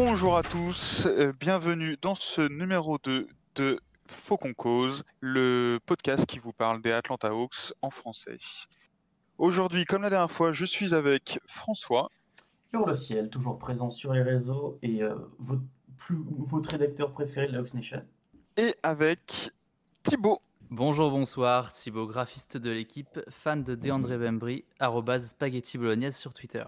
Bonjour à tous, euh, bienvenue dans ce numéro 2 de Faucon Cause, le podcast qui vous parle des Atlanta Hawks en français. Aujourd'hui, comme la dernière fois, je suis avec François Sur le ciel, toujours présent sur les réseaux et euh, votre, plus, votre rédacteur préféré de la Ox Nation. et avec Thibaut. Bonjour, bonsoir, Thibaut, graphiste de l'équipe, fan de DeAndre Bembry, arrobase spaghetti bolognaise sur Twitter.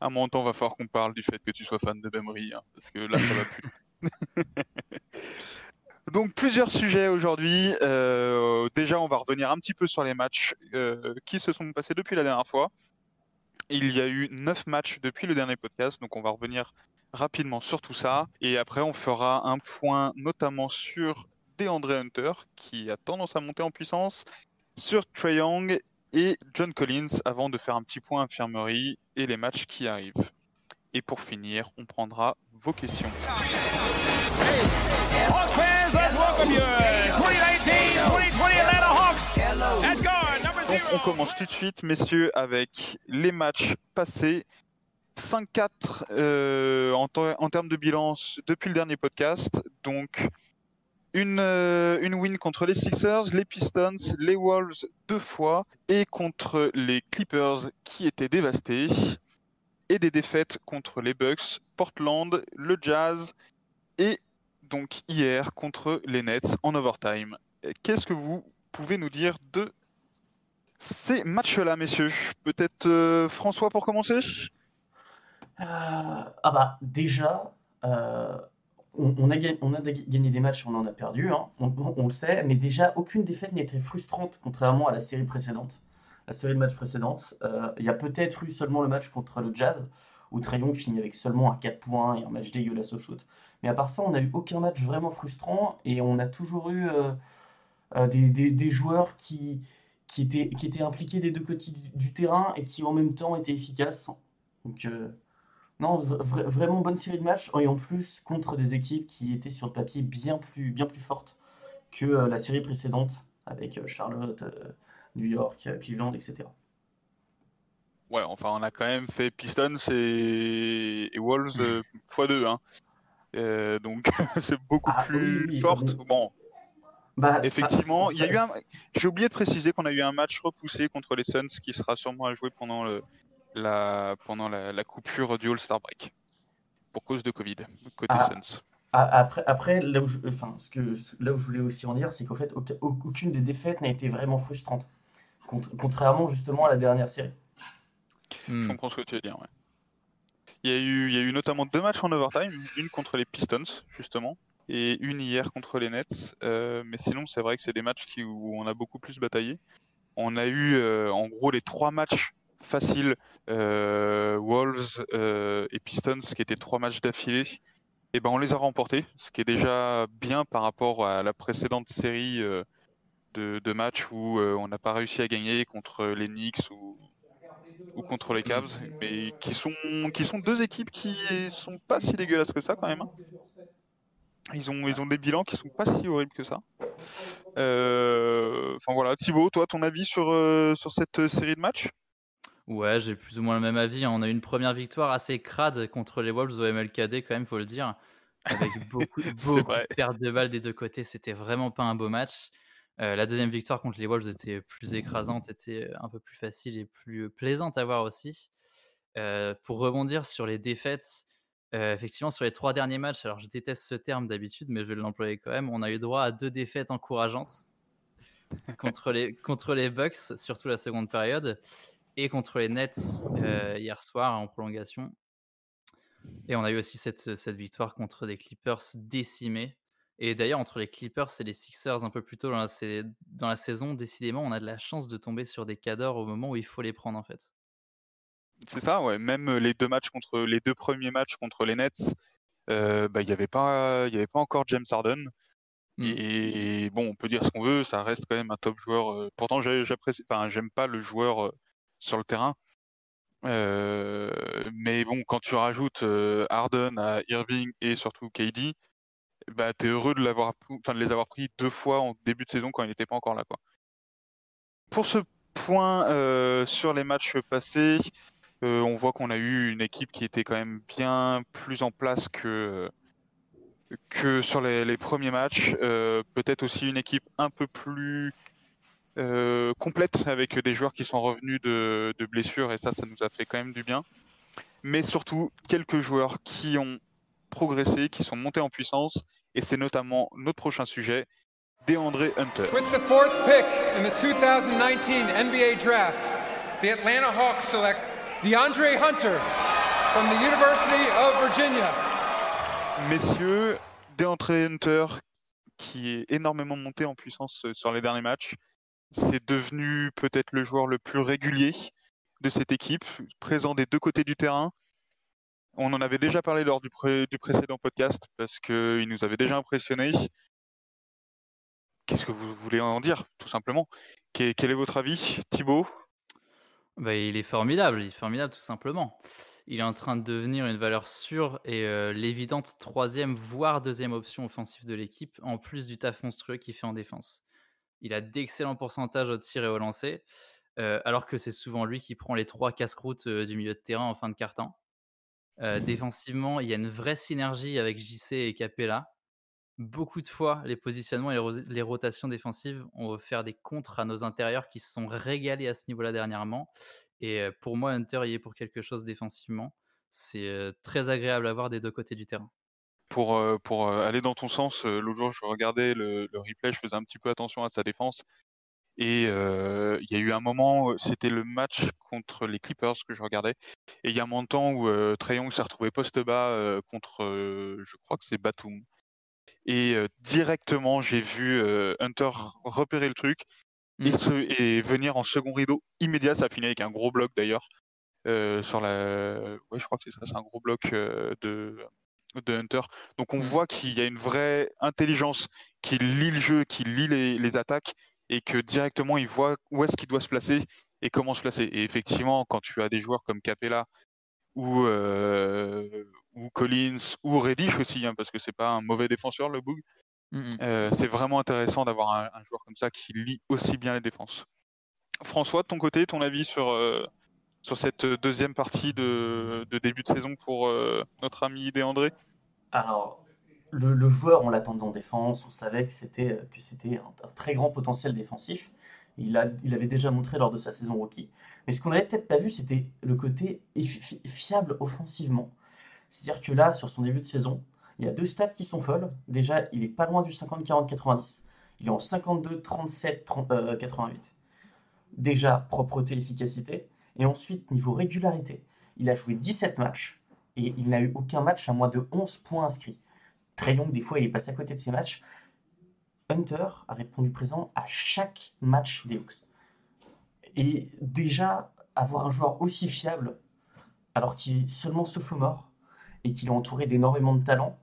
À un moment temps, va falloir qu'on parle du fait que tu sois fan de Bemery, hein, parce que là, ça va plus. Donc, plusieurs sujets aujourd'hui. Euh, déjà, on va revenir un petit peu sur les matchs euh, qui se sont passés depuis la dernière fois. Il y a eu neuf matchs depuis le dernier podcast, donc on va revenir rapidement sur tout ça. Et après, on fera un point notamment sur DeAndre Hunter, qui a tendance à monter en puissance, sur Trae Young et John Collins, avant de faire un petit point infirmerie et les matchs qui arrivent. Et pour finir, on prendra vos questions. On commence tout de suite, messieurs, avec les matchs passés. 5-4 euh, en termes de bilan depuis le dernier podcast. Donc une, euh, une win contre les Sixers, les Pistons, les Wolves deux fois et contre les Clippers qui étaient dévastés. Et des défaites contre les Bucks, Portland, le Jazz et donc hier contre les Nets en overtime. Qu'est-ce que vous pouvez nous dire de ces matchs-là, messieurs Peut-être euh, François pour commencer Euh, ah bah déjà, euh, on, a, gagné, des matchs, on en a perdu, hein, on, le sait, mais déjà aucune défaite n'était frustrante contrairement à la série précédente, la série de matchs précédente. Il y a peut-être eu seulement le match contre le Jazz, où Trae Young finit avec seulement un 4 points et un match dégueulasse au shoot. Mais à part ça, on n'a eu aucun match vraiment frustrant et on a toujours eu des joueurs qui, qui, étaient, qui étaient impliqués des deux côtés du, du terrain et qui en même temps étaient efficaces. Donc, euh, non, vra- vra- vraiment bonne série de matchs et en plus contre des équipes qui étaient sur le papier bien plus, bien plus fortes que euh, la série précédente avec euh, Charlotte, New York, Cleveland, etc. Ouais, enfin, on a quand même fait Pistons et, et Wolves euh, x2. Hein. Donc, c'est beaucoup Ah, plus oui, oui, forte. oui. Bon, Bah, ça- effectivement, il y a ça- eu un... J'ai oublié de préciser qu'on a eu un match repoussé contre les Suns qui sera sûrement à jouer pendant, le, la, pendant la, la coupure du All-Star Break. Pour cause de Covid, côté Ah. Suns. Ah, Après, après là, où je, enfin, ce que, là où je voulais aussi en dire, c'est qu'en fait, aucun- aucune des défaites n'a été vraiment frustrante. Contra- contrairement justement à la dernière série. Je Hmm. comprends ce que tu veux dire, ouais. Il y a eu, il y a eu notamment deux matchs en overtime, une contre les Pistons, justement, et une hier contre les Nets. Euh, mais sinon, c'est vrai que c'est des matchs où on a beaucoup plus bataillé. On a eu, euh, en gros, les trois matchs faciles, euh, Wolves euh, et Pistons, qui étaient trois matchs d'affilée. Et ben, on les a remportés, ce qui est déjà bien par rapport à la précédente série de, de matchs où on n'a pas réussi à gagner contre les Knicks ou, ou contre les Cavs, mais qui sont, qui sont deux équipes qui sont pas si dégueulasses que ça quand même. Ils ont, ils ont des bilans qui sont pas si horribles que ça. Euh, Enfin voilà, Thibaut, toi, ton avis sur, euh, sur cette série de matchs? Ouais, j'ai plus ou moins le même avis. hein. On a eu une première victoire assez crade contre les Wolves au MLKD, quand même, faut le dire. Avec beaucoup, beaucoup de pertes de balles des deux côtés. C'était vraiment pas un beau match. Euh, la deuxième victoire contre les Wolves était plus écrasante, était un peu plus facile et plus plaisante à voir aussi. Euh, pour rebondir sur les défaites, effectivement, sur les trois derniers matchs, alors je déteste ce terme d'habitude, mais je vais l'employer quand même. On a eu droit à deux défaites encourageantes contre les, contre les Bucks, surtout la seconde période, et contre les Nets hier soir en prolongation. Et on a eu aussi cette, cette victoire contre des Clippers décimés. Et d'ailleurs, entre les Clippers et les Sixers un peu plus tôt dans la, dans la saison, décidément, on a de la chance de tomber sur des cadors au moment où il faut les prendre en fait. C'est ça, ouais. Même les deux matchs contre les deux premiers matchs contre les Nets, euh, bah, il n'y avait pas, il y avait pas encore James Harden. Mm. Et bon, on peut dire ce qu'on veut, ça reste quand même un top joueur. euh, Pourtant, j'apprécie, enfin, j'aime pas le joueur euh, sur le terrain, Euh, mais bon, quand tu rajoutes euh, Harden à Irving et surtout KD, bah, tu es heureux de, l'avoir, enfin, de les avoir pris deux fois en début de saison quand il n'était pas encore là. Quoi. Pour ce point euh, sur les matchs passés, euh, on voit qu'on a eu une équipe qui était quand même bien plus en place que, que sur les, premiers matchs. Euh, peut-être aussi une équipe un peu plus euh, complète avec des joueurs qui sont revenus de, blessures et ça, ça nous a fait quand même du bien. Mais surtout, quelques joueurs qui ont progressé, qui sont montés en puissance et c'est notamment notre prochain sujet, DeAndre Hunter. Pick in the 2019 NBA Atlanta Hawks DeAndre Hunter from the University of Virginia. Messieurs, DeAndre Hunter, qui est énormément monté en puissance euh, sur les derniers matchs, c'est devenu peut-être le joueur le plus régulier de cette équipe, présent des deux côtés du terrain. On en avait déjà parlé lors du, du précédent podcast parce qu'il nous avait déjà impressionné. Qu'est-ce que vous voulez en dire, tout simplement? Quel est votre avis, Thibaut? Bah, il est formidable, il est formidable tout simplement. Il est en train de devenir une valeur sûre et euh, l'évidente troisième, voire deuxième option offensive de l'équipe, en plus du taf monstrueux qu'il fait en défense. Il a d'excellents pourcentages au tir et au lancer, euh, alors que c'est souvent lui qui prend les trois casse-croûtes euh, du milieu de terrain en fin de carton. Défensivement, il y a une vraie synergie avec JC et Capella. Beaucoup de fois, les positionnements et les, ro- les rotations défensives ont offert des contres à nos intérieurs qui se sont régalés à ce niveau-là dernièrement. Et pour moi, Hunter y est pour quelque chose défensivement. C'est très agréable à voir des deux côtés du terrain. pour, pour aller dans ton sens, l'autre jour, je regardais le, replay, je faisais un petit peu attention à sa défense. Et il y a eu un moment, c'était le match contre les Clippers que je regardais. Et il y a un moment de temps où euh, s'est retrouvé poste bas contre, je crois que c'est Batum. Et euh, directement, j'ai vu euh, Hunter repérer le truc et, Mm. se- et venir en second rideau immédiat. Ça a fini avec un gros bloc d'ailleurs. euh, sur la... Ouais, je crois que c'est ça, c'est un gros bloc de, de Hunter. Donc on Mm. voit qu'il y a une vraie intelligence qui lit le jeu, qui lit les, les attaques et que directement il voit où est-ce qu'il doit se placer et comment se placer. Et effectivement, quand tu as des joueurs comme Capella ou, euh, ou Collins ou Reddish aussi, hein, parce que c'est pas un mauvais défenseur le Boog, Mm, mm. euh, c'est vraiment intéressant d'avoir un, un joueur comme ça qui lit aussi bien les défenses. François, de ton côté, ton avis sur, euh, sur cette deuxième partie de, de début de saison pour euh, notre ami Déandré Alors, le, le joueur, on l'attendait en défense, on savait que c'était que c'était un, un très grand potentiel défensif. Il, a, il avait déjà montré lors de sa saison rookie. Mais ce qu'on avait peut-être pas vu, c'était le côté fiable offensivement. C'est-à-dire que là, sur son début de saison, il y a deux stats qui sont folles. Déjà, il est pas loin du 50-40-90. Il est en 52-37-88. Déjà, propreté, efficacité. Et ensuite, niveau régularité, il a joué 17 matchs et il n'a eu aucun match à moins de 11 points inscrits. Très long, des fois, il est passé à côté de ses matchs. Hunter a répondu présent à chaque match des Hawks. Et déjà, avoir un joueur aussi fiable, alors qu'il est seulement sophomore et qu'il est entouré d'énormément de talents,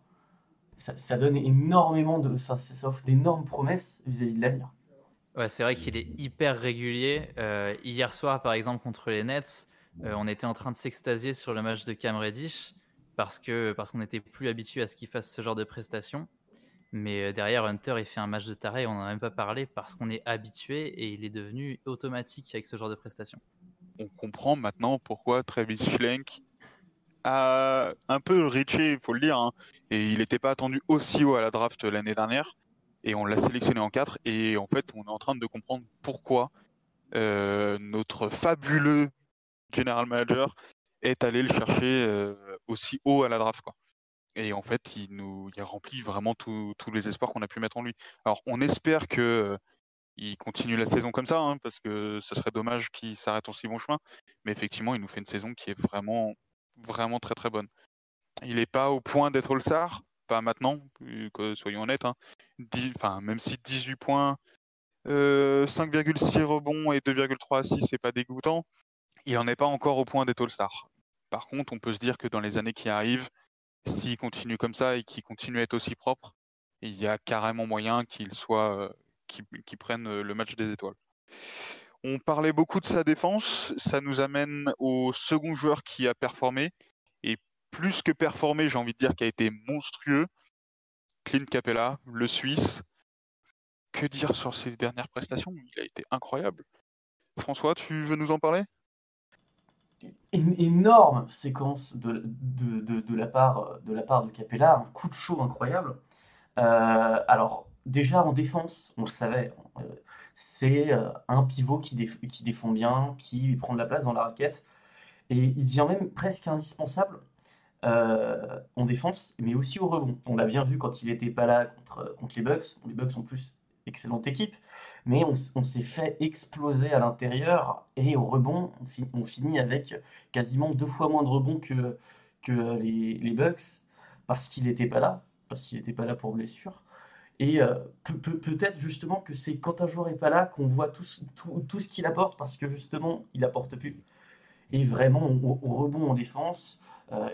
ça, ça donne énormément de. Enfin, ça, ça offre d'énormes promesses vis-à-vis de l'avenir. Ouais, c'est vrai qu'il est hyper régulier. Euh, hier soir, par exemple, contre les Nets, euh, on était en train de s'extasier sur le match de Cam Reddish parce que parce qu'on n'était plus habitué à ce qu'il fasse ce genre de prestations. Mais euh, derrière, Hunter, il fait un match de taré, on n'en a même pas parlé parce qu'on est habitué et il est devenu automatique avec ce genre de prestations. On comprend maintenant pourquoi Travis Schlenk a un peu reaché, il faut le dire, hein, et il n'était pas attendu aussi haut à la draft l'année dernière, et on l'a sélectionné en 4, et en fait, on est en train de comprendre pourquoi euh, notre fabuleux general manager est allé le chercher euh, aussi haut à la draft. Et en fait, il nous il remplit vraiment tous tous les espoirs qu'on a pu mettre en lui. Alors, on espère que euh, il continue la saison comme ça, hein, parce que ce serait dommage qu'il s'arrête en si bon chemin. Mais effectivement, il nous fait une saison qui est vraiment, vraiment très très bonne. Il n'est pas au point d'être All-Star, pas maintenant, euh, que- soyons honnêtes. hein. Même si 18 points, euh, 5,6 rebonds et 2,3 assists, c'est pas dégoûtant, il n'en est pas encore au point d'être All-Star. Par contre, on peut se dire que dans les années qui arrivent, s'il continue comme ça et qu'il continue à être aussi propre, il y a carrément moyen qu'il soit, euh, qu'il prenne euh, le match des étoiles. On parlait beaucoup de sa défense, ça nous amène au second joueur qui a performé plus que performé, j'ai envie de dire, qui a été monstrueux. Clint Capella, le Suisse. Que dire sur ses dernières prestations? Il a été incroyable. François, tu veux nous en parler? Une énorme séquence de la part de Capella, un coup de chaud incroyable. Euh, alors, déjà en défense, on le savait, euh, c'est euh, un pivot qui, déf- qui défend bien, qui prend de la place dans la raquette, et il devient même presque indispensable euh, en défense, mais aussi au rebond. On l'a bien vu quand il n'était pas là contre, les Bucks. Les Bucks sont plus excellente équipe, mais on, s'est fait exploser à l'intérieur, et au rebond, on, fi- on finit avec quasiment deux fois moins de rebonds que, que les, les Bucks, parce qu'il n'était pas là, parce qu'il n'était pas là pour blessure. Et euh, pe- pe- peut-être justement que c'est quand un joueur n'est pas là qu'on voit tout, tout, tout ce qu'il apporte, parce que justement, il apporte plus. Et vraiment, au, rebond en défense, euh,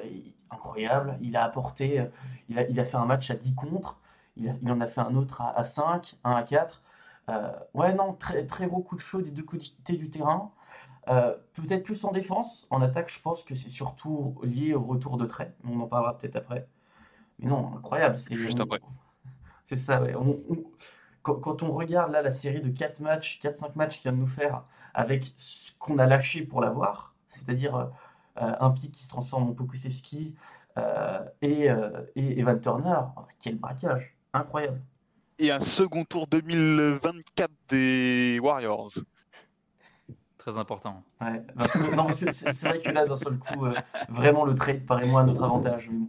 incroyable. Il a apporté, euh, il a, fait un match à 10 contre, il, en a fait un autre à, à 5, un à 4. Euh, ouais, non, très, très gros coup de chaud des deux côtés du terrain. Peut-être plus en défense. En attaque, je pense que c'est surtout lié au retour de trait. On en parlera peut-être après. Mais non, incroyable. Juste après. C'est ça, ouais. On- on- quand, quand on regarde là la série de 4 matchs, 4-5 matchs qu'il vient de nous faire avec ce qu'on a lâché pour l'avoir, c'est-à-dire euh, un pic qui se transforme en Pokusevski euh, et, euh, et Evan Turner, oh, quel braquage, incroyable. Et un second tour 2024 des Warriors. Très important. Ouais, parce que- non, parce que c'est vrai que là, d'un seul coup, euh, vraiment le trade paraît moins à notre avantage. mais.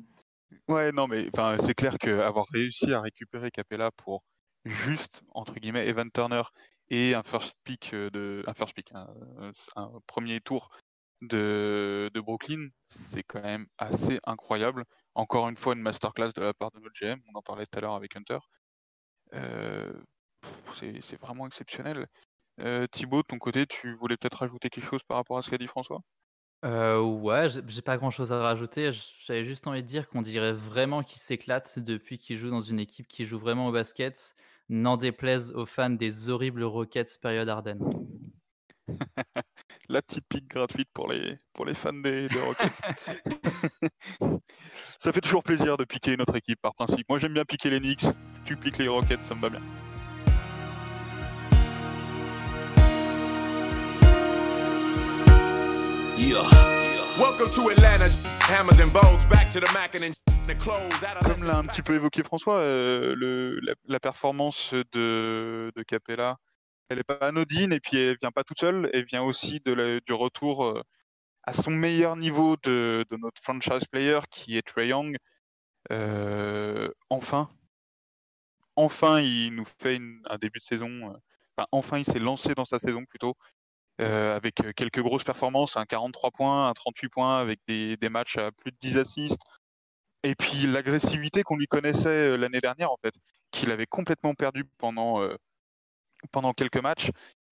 Ouais, non, mais c'est clair qu'avoir réussi à récupérer Capella pour juste, entre guillemets, Evan Turner et un first pick euh, de, un first pick, un, un premier tour de, de Brooklyn, c'est quand même assez incroyable. Encore une fois, une masterclass de la part de notre GM, on en parlait tout à l'heure avec Hunter. Euh, c'est vraiment exceptionnel. Euh, Thibaut, de ton côté, tu voulais peut-être rajouter quelque chose par rapport à ce qu'a dit François? Euh, ouais, j'ai j'ai pas grand-chose à rajouter. J'avais juste envie de dire qu'on dirait vraiment qu'il s'éclate depuis qu'il joue dans une équipe qui joue vraiment au basket, n'en déplaise aux fans des horribles Rockets période Ardennes. La petite pique gratuite pour les, pour les fans des, des Rockets. ça fait toujours plaisir de piquer notre équipe par principe. Moi j'aime bien piquer les Knicks, tu piques les Rockets, ça me va bien. Comme l'a un petit peu évoqué François, euh, le, la, la performance de, de Capella, elle n'est pas anodine et puis elle vient pas toute seule, elle vient aussi de la- du retour euh, à son meilleur niveau de, de notre franchise player qui est Trae Young. Euh, enfin, enfin, il nous fait une- un début de saison. euh, enfin, enfin, il s'est lancé dans sa saison plutôt. Euh, avec euh, quelques grosses performances, un 43 points, un 38 points, avec des, des matchs à plus de 10 assists. Et puis l'agressivité qu'on lui connaissait euh, l'année dernière, en fait, qu'il avait complètement perdu pendant, euh, pendant quelques matchs.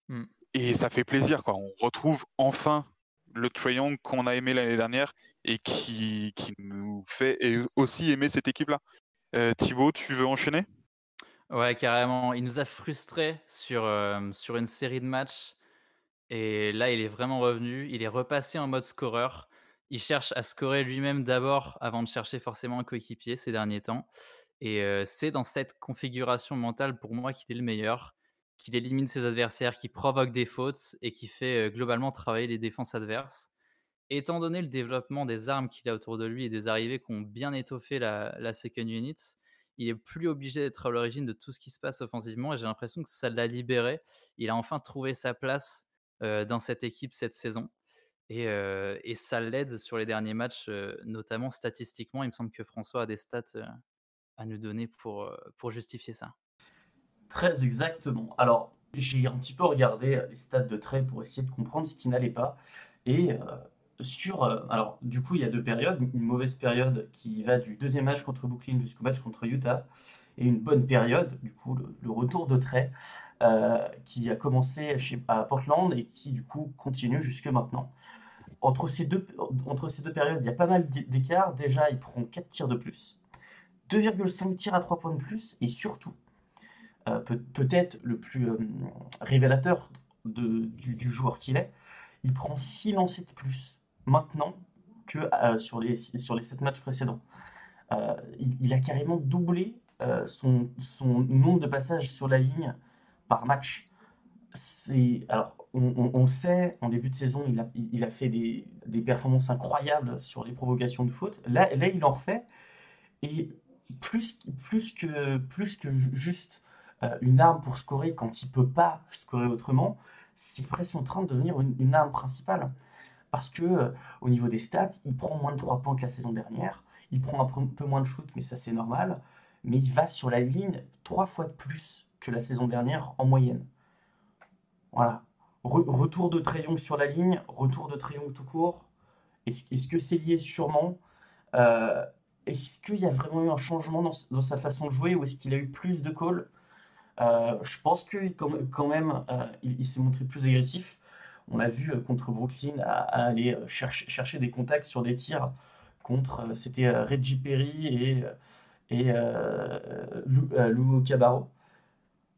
Mm. Et ça fait plaisir, quoi. On retrouve enfin le Young qu'on a aimé l'année dernière et qui, qui nous fait aussi aimer cette équipe-là. Euh, Thibaut, tu veux enchaîner? Ouais, carrément. Il nous a frustrés sur, euh, sur une série de matchs. Et là, il est vraiment revenu. Il est repassé en mode scoreur. Il cherche à scorer lui-même d'abord avant de chercher forcément un coéquipier ces derniers temps. Et euh, c'est dans cette configuration mentale pour moi qu'il est le meilleur, qu'il élimine ses adversaires, qui provoque des fautes et qui fait euh, globalement travailler les défenses adverses. Étant donné le développement des armes qu'il a autour de lui et des arrivées qui ont bien étoffé la, la second unit, il est plus obligé d'être à l'origine de tout ce qui se passe offensivement et j'ai l'impression que ça l'a libéré. Il a enfin trouvé sa place dans cette équipe cette saison et, euh, et ça l'aide sur les derniers matchs, euh, notamment statistiquement. Il me semble que François a des stats euh, à nous donner pour, euh, justifier ça. Très exactement. Alors, j'ai un petit peu regardé euh, les stats de Trey pour essayer de comprendre ce qui n'allait pas. Et euh, sur. euh, alors, du coup, il y a deux périodes. Une mauvaise période qui va du deuxième match contre Brooklyn jusqu'au match contre Utah. Et une bonne période, du coup, le, retour de Trey, euh, qui a commencé chez, à Portland et qui, du coup, continue jusque maintenant. Entre ces deux, périodes, il y a pas mal d'é- d'écart. Déjà, il prend 4 tirs de plus, 2,5 tirs à 3 points de plus, et surtout, euh, peut- peut-être le plus euh, révélateur de- du, joueur qu'il est, il prend 6 lancers de plus maintenant que sur les, sur les 7 matchs précédents. Il a carrément doublé euh, son, nombre de passages sur la ligne par match. C'est, alors, on, sait, en début de saison, il a, fait des, performances incroyables sur les provocations de faute. Là, là il en refait. Et plus, que, juste euh, une arme pour scorer quand il peut pas scorer autrement, c'est presque en train de devenir une, arme principale. Parce que euh, au niveau des stats, il prend moins de 3 points que la saison dernière. Il prend un peu moins de shoot, mais ça c'est normal. Mais il va sur la ligne trois fois de plus que la saison dernière en moyenne. Voilà. Re- retour de Trae sur la ligne, retour de Trae tout court. Est-ce que c'est lié sûrement? Euh, Est-ce qu'il y a vraiment eu un changement dans, sa façon de jouer ou est-ce qu'il a eu plus de calls? Euh, Je pense que quand, même, euh, il, s'est montré plus agressif. On l'a vu contre Brooklyn à, aller chercher, chercher des contacts sur des tirs contre, c'était Reggie Perry et, et euh, Lou, euh, Lou Cabarro.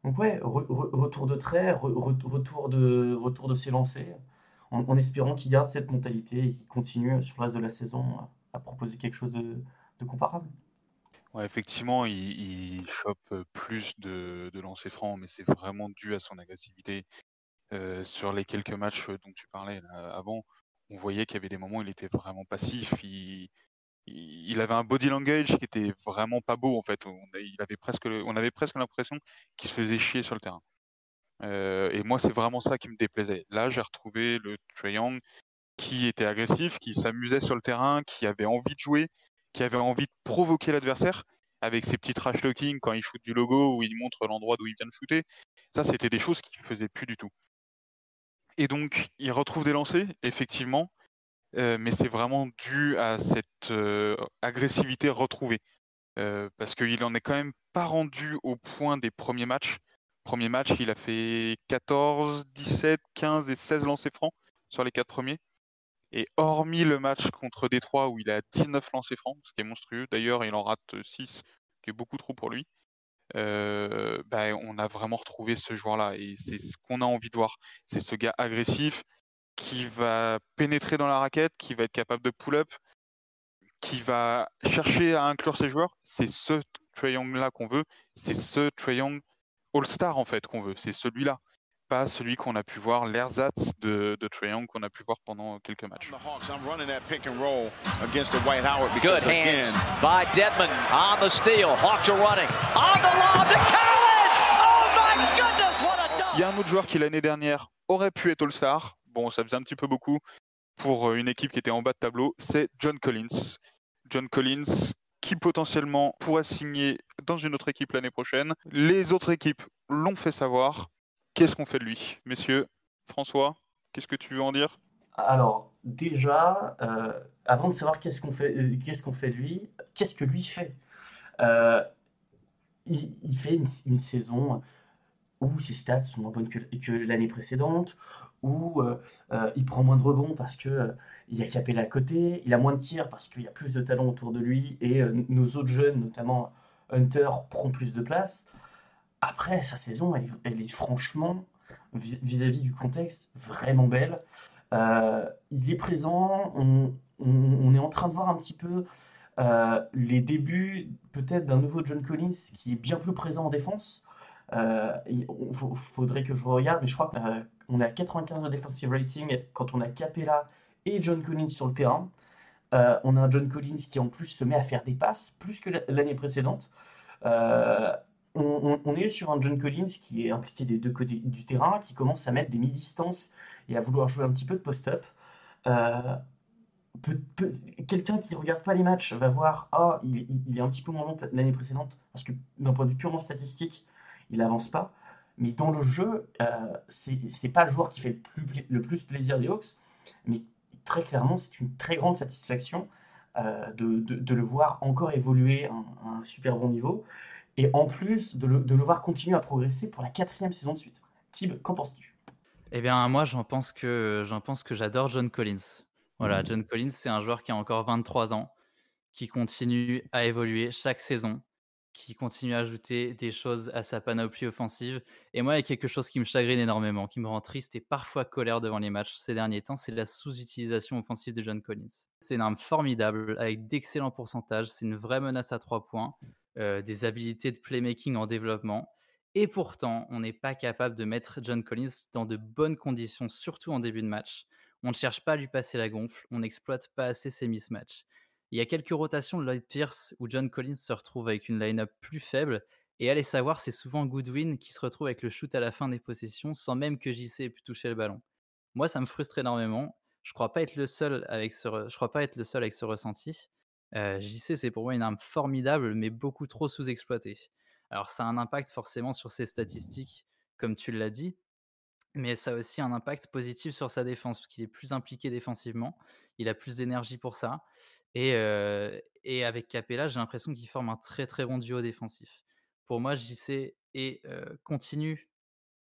Donc ouais, re- re- retour de trait, re- re- retour de, retour ses lancers, en, espérant qu'il garde cette mentalité et qu'il continue sur le reste de la saison à, proposer quelque chose de, comparable. Effectivement, il, il chope euh, plus de, de lancers francs, mais c'est vraiment dû à son agressivité. Euh, sur les quelques matchs euh, dont tu parlais avant, on voyait qu'il y avait des moments où il était vraiment passif. Il avait un body language qui était vraiment pas beau en fait. On, avait presque, l'impression qu'il se faisait chier sur le terrain. Euh, et moi, c'est vraiment ça qui me déplaisait. Là, j'ai retrouvé le Young qui était agressif, qui s'amusait sur le terrain, qui avait envie de jouer, qui avait envie de provoquer l'adversaire avec ses petits trash talking quand il shoot du logo ou il montre l'endroit d'où il vient de shooter. Ça, c'était des choses qu'il faisait plus du tout. Et donc, il retrouve des lancers, effectivement, euh, mais c'est vraiment dû à cette euh, agressivité retrouvée. Euh, parce qu'il en est quand même pas rendu au point des premiers matchs. Premier match, il a fait 14, 17, 15 et 16 lancers francs sur les quatre premiers. Et hormis le match contre Détroit où il a 19 lancers francs, ce qui est monstrueux, d'ailleurs il en rate 6, qui est beaucoup trop pour lui, bah, on a vraiment retrouvé ce joueur-là. Et c'est ce qu'on a envie de voir. C'est ce gars agressif qui va pénétrer dans la raquette, qui va être capable de pull-up, qui va chercher à inclure ses joueurs. C'est ce Trae Young-là qu'on veut. C'est ce Trae Young All-Star en fait qu'on veut. C'est celui-là. Pas celui qu'on a pu voir, l'ersatz de, de Trae Young qu'on a pu voir pendant quelques matchs. The Hawks, I'm running that pick and roll against the White Howard because Good hands by Dedman on the steal. Hawks are running on the lob to Collins. Oh my goodness, what a Il y a un autre joueur qui l'année dernière aurait pu être All-Star. Bon, ça faisait un petit peu beaucoup pour euh, une équipe qui était en bas de tableau. C'est John Collins. John Collins qui potentiellement pourrait signer dans une autre équipe l'année prochaine. Les autres équipes l'ont fait savoir. Qu'est-ce qu'on fait de lui? Messieurs, François, qu'est-ce que tu veux en dire? Alors, déjà, euh, avant de savoir qu'est-ce qu'on fait, euh, qu'est-ce qu'on fait de lui, qu'est-ce que lui fait? Il, fait une, saison où ses stats sont moins bonnes que l'année précédente, où euh, euh, il prend moins de rebonds parce que euh, il y a Capella à côté, il a moins de tirs parce qu'il y a plus de talent autour de lui et nos autres jeunes, notamment Hunter, prend plus de place. Après, sa saison, elle est, franchement, vis- vis-à-vis du contexte, vraiment belle. Il est présent, on, est en train de voir un petit peu les débuts peut-être d'un nouveau John Collins qui est bien plus présent en défense. Il faudrait que je regarde, mais je crois qu'on est à 95 de defensive rating quand on a Capella et John Collins sur le terrain. Euh, on a un John Collins qui en plus se met à faire des passes plus que la- l'année précédente. Euh, on, on- on est sur un John Collins qui est impliqué des deux côtés du terrain, qui commence à mettre des mi-distances et à vouloir jouer un petit peu de post-up. Euh, Quelqu'un qui ne regarde pas les matchs va voir, ah, il, est un petit peu moins bon que l'année précédente, parce que d'un point de vue purement statistique, il n'avance pas. Mais dans le jeu, euh, c'est pas le joueur qui fait le plus, pla- le plus plaisir des Hawks, mais très clairement, c'est une très grande satisfaction euh, de, de- de le voir encore évoluer à un, super bon niveau, et en plus de le, de le voir continuer à progresser pour la quatrième saison de suite. Tib, qu'en penses-tu? Eh bien, moi, j'en pense que j'en pense que j'adore John Collins. Voilà, John Collins, c'est un joueur qui a encore 23 ans, qui continue à évoluer chaque saison, qui continue à ajouter des choses à sa panoplie offensive. Et moi, il y a quelque chose qui me chagrine énormément, qui me rend triste et parfois colère devant les matchs ces derniers temps, c'est la sous-utilisation offensive de John Collins. C'est une arme formidable, avec d'excellents pourcentages, c'est une vraie menace à trois points, euh, des habilités de playmaking en développement. Et pourtant, on n'est pas capable de mettre John Collins dans de bonnes conditions, surtout en début de match. On ne cherche pas à lui passer la gonfle, on n'exploite pas assez ses mismatchs. Il y a quelques rotations de Lloyd Pierce où John Collins se retrouve avec une line-up plus faible. Et allez savoir, c'est souvent Goodwin qui se retrouve avec le shoot à la fin des possessions sans même que JC ait pu toucher le ballon. Moi, ça me frustre énormément. Je crois pas être le seul avec ce, je crois pas être le seul avec ce ressenti. Euh, JC, c'est pour moi une arme formidable, mais beaucoup trop sous-exploitée. Alors, ça a un impact forcément sur ses statistiques, comme tu l'as dit, mais ça a aussi un impact positif sur sa défense, parce qu'il est plus impliqué défensivement, il a plus d'énergie pour ça. Et, avec Capella, j'ai l'impression qu'il forme un très très bon duo défensif. Pour moi, JC et, continue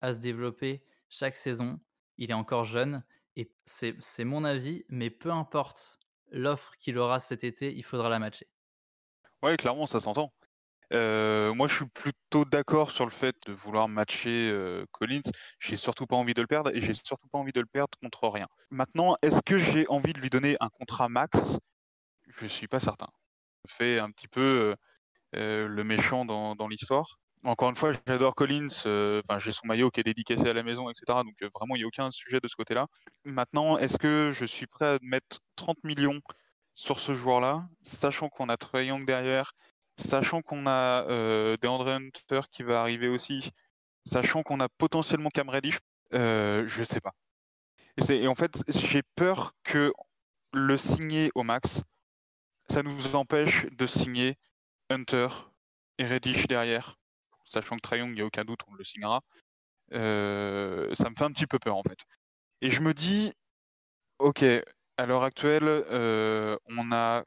à se développer chaque saison. Il est encore jeune, et c'est mon avis, mais peu importe l'offre qu'il aura cet été, il faudra la matcher. Ouais, clairement, ça s'entend. Moi, je suis plutôt d'accord sur le fait de vouloir matcher euh, Collins. J'ai surtout pas envie de le perdre et j'ai surtout pas envie de le perdre contre rien. Maintenant, est-ce que j'ai envie de lui donner un contrat max? Je suis pas certain. Je fais un petit peu euh, euh, le méchant dans, dans l'histoire. Encore une fois, j'adore Collins. euh, j'ai son maillot qui est dédicacé à la maison, etc. Donc vraiment, il n'y a aucun sujet de ce côté-là. Maintenant, est-ce que je suis prêt à mettre 30 millions sur ce joueur-là, sachant qu'on a Trae Young derrière, sachant qu'on a DeAndre Hunter qui va arriver aussi, sachant qu'on a potentiellement Cam Reddish, euh, je sais pas. Et en fait, j'ai peur que le signer au max, ça nous empêche de signer Hunter et Reddish derrière, sachant que Trae Young, il n'y a aucun doute, on le signera. Euh, ça me fait un petit peu peur en fait. Et je me dis, ok, à l'heure actuelle, euh, on a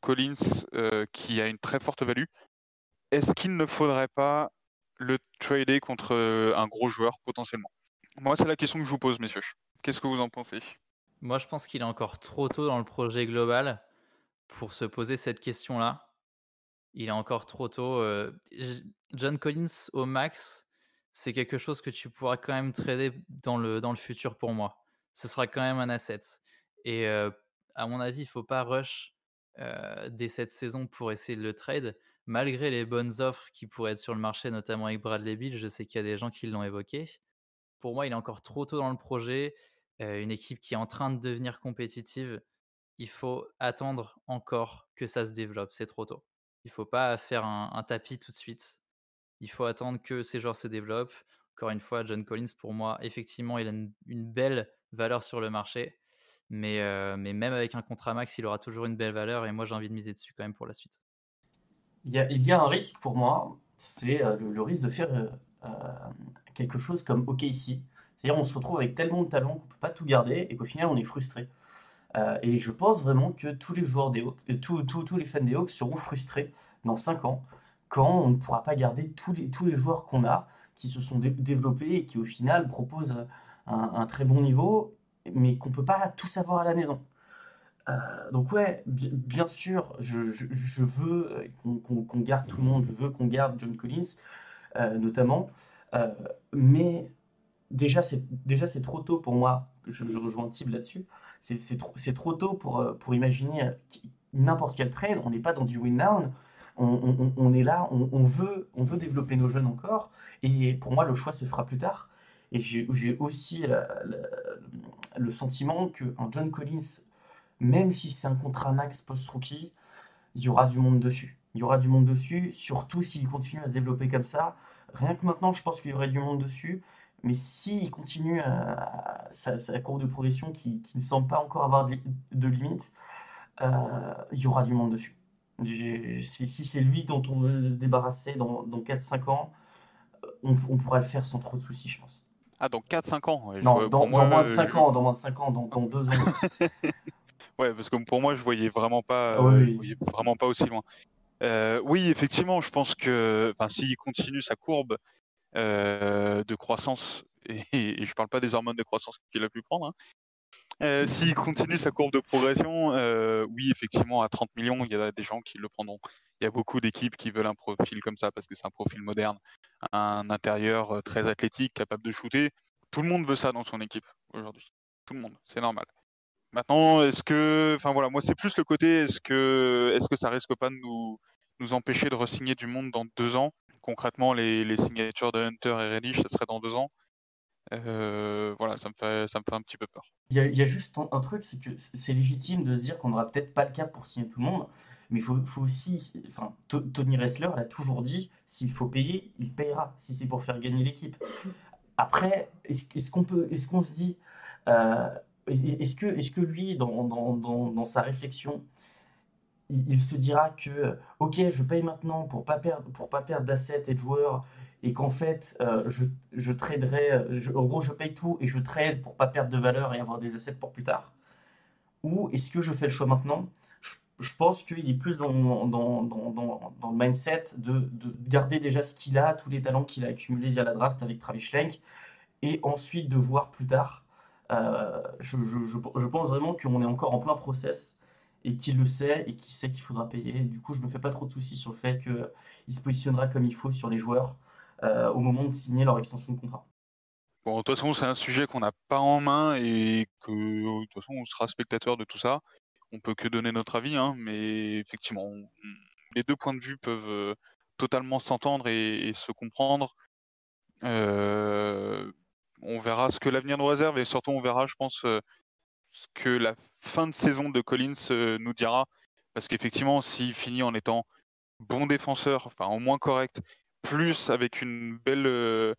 Collins euh, qui a une très forte value. Est-ce qu'il ne faudrait pas le trader contre un gros joueur potentiellement? Moi, c'est la question que je vous pose, messieurs. Qu'est-ce que vous en pensez? Moi, je pense qu'il est encore trop tôt dans le projet global pour se poser cette question-là. Il est encore trop tôt. John Collins au max, c'est quelque chose que tu pourras quand même trader dans le, dans le futur pour moi. Ce sera quand même un asset. Et à mon avis, il ne faut pas rush dès cette saison pour essayer de le trade. Malgré les bonnes offres qui pourraient être sur le marché, notamment avec Bradley Bill, je sais qu'il y a des gens qui l'ont évoqué. Pour moi, il est encore trop tôt dans le projet. Une équipe qui est en train de devenir compétitive, il faut attendre encore que ça se développe. C'est trop tôt. Il ne faut pas faire un, tapis tout de suite. Il faut attendre que ces joueurs se développent. Encore une fois, John Collins, pour moi, effectivement, il a une, belle valeur sur le marché. Mais, euh, mais même avec un contrat max, il aura toujours une belle valeur. Et moi, j'ai envie de miser dessus quand même pour la suite. Il y a, un risque pour moi, c'est euh, le, risque de faire euh, quelque chose comme OKC. C'est-à-dire on se retrouve avec tellement de talent qu'on ne peut pas tout garder et qu'au final on est frustré. Euh, et je pense vraiment que tous les joueurs des euh, tous, les fans des Hawks seront frustrés dans 5 ans quand on ne pourra pas garder tous les, tous les joueurs qu'on a qui se sont dé- développés et qui au final proposent un, très bon niveau, mais qu'on ne peut pas tous avoir à la maison. Euh, donc ouais, bi- bien sûr, je, je- veux qu'on garde tout le monde, je veux qu'on garde John Collins, notamment, mais déjà c'est déjà c'est trop tôt pour moi, je, je rejoins Tib là-dessus, c'est trop, trop tôt pour, euh, pour imaginer euh, n'importe quel trade, on n'est pas dans du win-down, on, on- est là, on, on veut, on veut développer nos jeunes encore, et pour moi le choix se fera plus tard, et j'ai aussi la- le sentiment qu'un John Collins même si c'est un contrat max post-rookie, il y aura du monde dessus. Il y aura du monde dessus, surtout s'il continue à se développer comme ça. Rien que maintenant, je pense qu'il y aurait du monde dessus. Mais s'il continue à, à- sa, sa courbe de progression qui, qui ne semble pas encore avoir de, de limite, euh, il y aura du monde dessus. Si, si c'est lui dont on veut se débarrasser dans, dans 4-5 ans, on, on pourra le faire sans trop de soucis, je pense. Ah, dans 4-5 ans ouais, Non, dans, pour moi, dans moins de euh, 5 je- ans, dans moins de 5 ans, dans, dans 2 ans. Ouais, parce que pour moi, je voyais vraiment pas, Ah oui, euh, je voyais vraiment pas aussi loin. Euh, oui, effectivement, je pense que, s'il continue sa courbe euh, de croissance, et, je parle pas des hormones de croissance qu'il a pu prendre, hein, euh, s'il continue sa courbe de progression, euh, oui, effectivement, à 30 millions, il y a des gens qui le prendront. Il y a beaucoup d'équipes qui veulent un profil comme ça parce que c'est un profil moderne, un intérieur euh, très athlétique, capable de shooter. Tout le monde veut ça dans son équipe aujourd'hui. Tout le monde, c'est normal. Maintenant, est-ce que, enfin voilà, moi c'est plus le côté, est-ce que, est-ce que ça risque pas de nous, nous empêcher de re-signer du monde dans deux ans? Concrètement, les, signatures de Hunter et Reddish, ça serait dans deux ans. Euh, voilà, ça me fait, ça me fait un petit peu peur. Il y a, il y a juste un, truc, c'est que c'est légitime de se dire qu'on n'aura peut-être pas le cap pour signer tout le monde, mais il faut, aussi, enfin, To- Tony Ressler l'a toujours dit, s'il faut payer, il payera, si c'est pour faire gagner l'équipe. Après, est-ce qu'on peut, est-ce qu'on se dit, euh, est-ce que, est-ce que lui, dans, dans, dans, dans sa réflexion, il, se dira que, ok, je paye maintenant pour pas perdre, pour pas perdre d'assets et de joueurs, et qu'en fait, euh, je, je traderai, euh, en gros, je paye tout et je trade pour pas perdre de valeur et avoir des assets pour plus tard. Ou est-ce que je fais le choix maintenant? Je, pense qu'il est plus dans, dans, dans, dans, le mindset de, de garder déjà ce qu'il a, tous les talents qu'il a accumulés via la draft avec Travis Schlenk, et ensuite de voir plus tard. Euh, je, je, je pense vraiment qu'on est encore en plein process et qu'il le sait et qu'il sait qu'il faudra payer. Du coup, je me fais pas trop de soucis sur le fait qu'il se positionnera comme il faut sur les joueurs euh, au moment de signer leur extension de contrat. Bon, de toute façon, c'est un sujet qu'on n'a pas en main et que, de toute façon, on sera spectateur de tout ça. On peut que donner notre avis, hein, mais effectivement, les deux points de vue peuvent euh, totalement s'entendre et, se comprendre. Euh, on verra ce que l'avenir nous réserve et surtout, on verra, je pense, que la fin de saison de Collins euh, nous dira. Parce qu'effectivement, s'il finit en étant bon défenseur, enfin au moins correct, plus avec une belle, euh,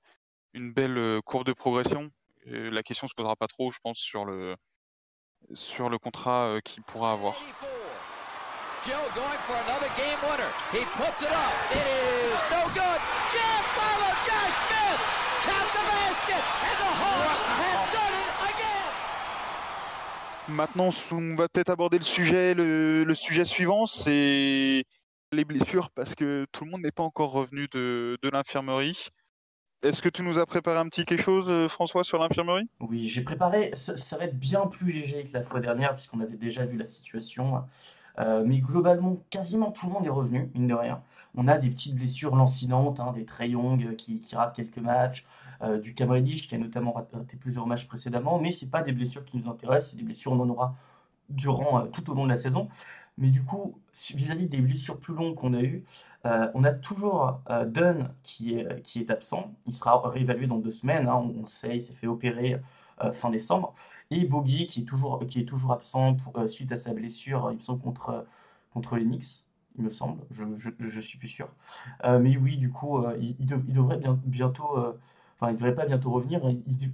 une belle euh, courbe de progression, la question se posera pas trop, je pense, sur le, sur le contrat qu'il pourra avoir. 84. Joe going for another game winner. He puts it up. It is no good. Follow Josh Smith. The basket. And the Hawks have done. Maintenant, on va peut-être aborder le sujet, le, sujet suivant, c'est les blessures, parce que tout le monde n'est pas encore revenu de, l'infirmerie. Est-ce que tu nous as préparé un petit quelque chose, euh, François, sur l'infirmerie? Oui, j'ai préparé. Ça, va être bien plus léger que la fois dernière, puisqu'on avait déjà vu la situation. Euh, mais globalement, quasiment tout le monde est revenu, mine de rien. On a des petites blessures lancinantes, hein, des Trey Young qui, qui ratent quelques matchs, euh, du Cam Reddish qui a notamment raté plusieurs matchs précédemment. Mais c'est pas des blessures qui nous intéressent, c'est des blessures on en aura durant euh, tout au long de la saison. Mais du coup, vis-à-vis des blessures plus longues qu'on a eues, euh, on a toujours Dunn qui est, qui est absent. Il sera réévalué dans deux semaines. hein, on, sait, il s'est fait opérer fin décembre. Et Bogey qui est toujours, qui est toujours absent suite à sa blessure, il me semble, contre, contre les. Il me semble, je, je suis plus sûr. Mais oui, du coup, il, il dev- il devrait bien- bientôt, enfin, il devrait pas bientôt revenir.